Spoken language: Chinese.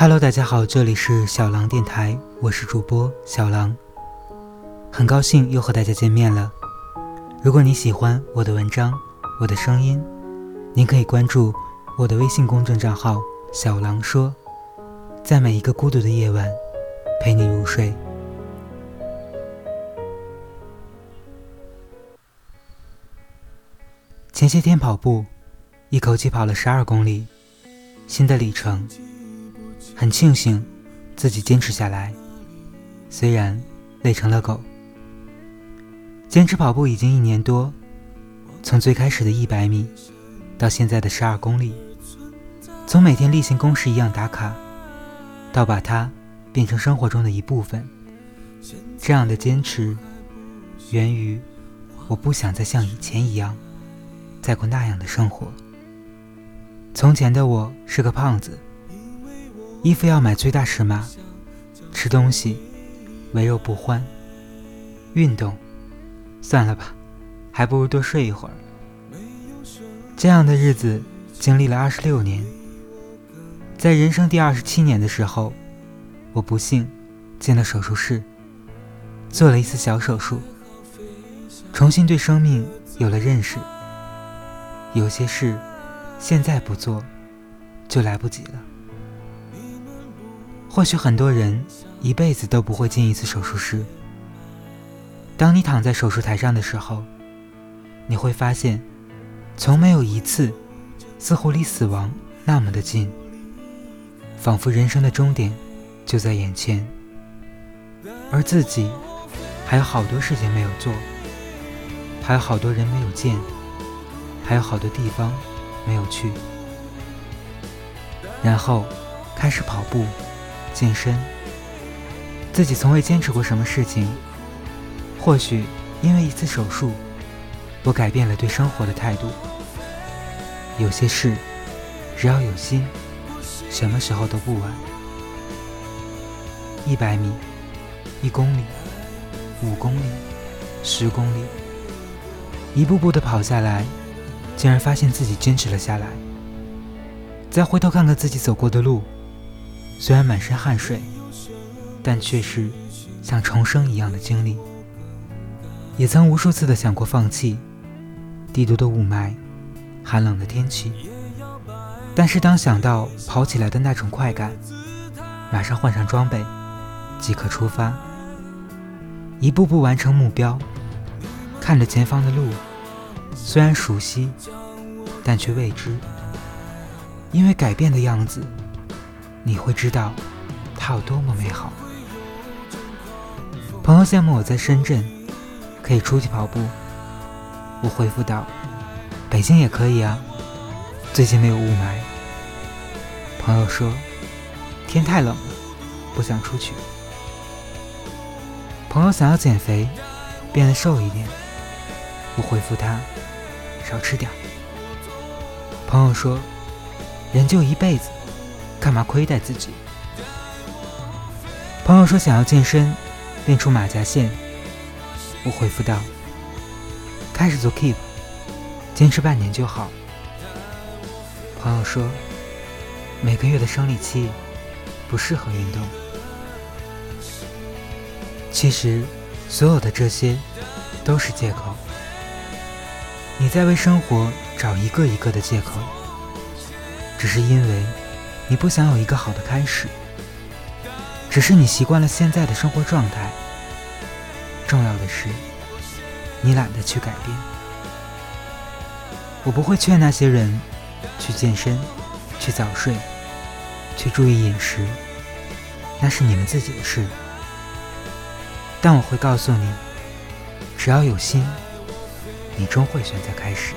Hello，大家好，这里是小狼电台，我是主播小狼，很高兴又和大家见面了。如果你喜欢我的文章，我的声音，您可以关注我的微信公众账号“小狼说”，在每一个孤独的夜晚陪你入睡。前些天跑步，一口气跑了十二公里，新的里程。很庆幸自己坚持下来，虽然累成了狗。坚持跑步已经一年多，从最开始的一百米，到现在的十二公里，从每天例行公事一样打卡，到把它变成生活中的一部分。这样的坚持，源于我不想再像以前一样，再过那样的生活。从前的我是个胖子。衣服要买最大尺码，吃东西唯肉不欢，运动算了吧，还不如多睡一会儿。这样的日子经历了二十六年，在人生第二十七年的时候，我不幸进了手术室，做了一次小手术，重新对生命有了认识。有些事现在不做，就来不及了。或许很多人一辈子都不会进一次手术室。当你躺在手术台上的时候，你会发现，从没有一次似乎离死亡那么的近，仿佛人生的终点就在眼前，而自己还有好多事情没有做，还有好多人没有见，还有好多地方没有去，然后开始跑步。健身，自己从未坚持过什么事情。或许因为一次手术，我改变了对生活的态度。有些事，只要有心，什么时候都不晚。一百米，一公里，五公里，十公里，一步步的跑下来，竟然发现自己坚持了下来。再回头看看自己走过的路。虽然满身汗水，但却是像重生一样的经历。也曾无数次的想过放弃，帝都的雾霾，寒冷的天气。但是当想到跑起来的那种快感，马上换上装备，即可出发，一步步完成目标。看着前方的路，虽然熟悉，但却未知，因为改变的样子。你会知道它有多么美好。朋友羡慕我在深圳可以出去跑步，我回复道：“北京也可以啊，最近没有雾霾。”朋友说：“天太冷了，不想出去。”朋友想要减肥，变得瘦一点，我回复他：“少吃点。”朋友说：“人就一辈子。”干嘛亏待自己？朋友说想要健身，练出马甲线。我回复道：开始做 Keep，坚持半年就好。朋友说每个月的生理期不适合运动。其实所有的这些都是借口。你在为生活找一个一个的借口，只是因为。你不想有一个好的开始，只是你习惯了现在的生活状态。重要的是，你懒得去改变。我不会劝那些人去健身、去早睡、去注意饮食，那是你们自己的事。但我会告诉你，只要有心，你终会选择开始。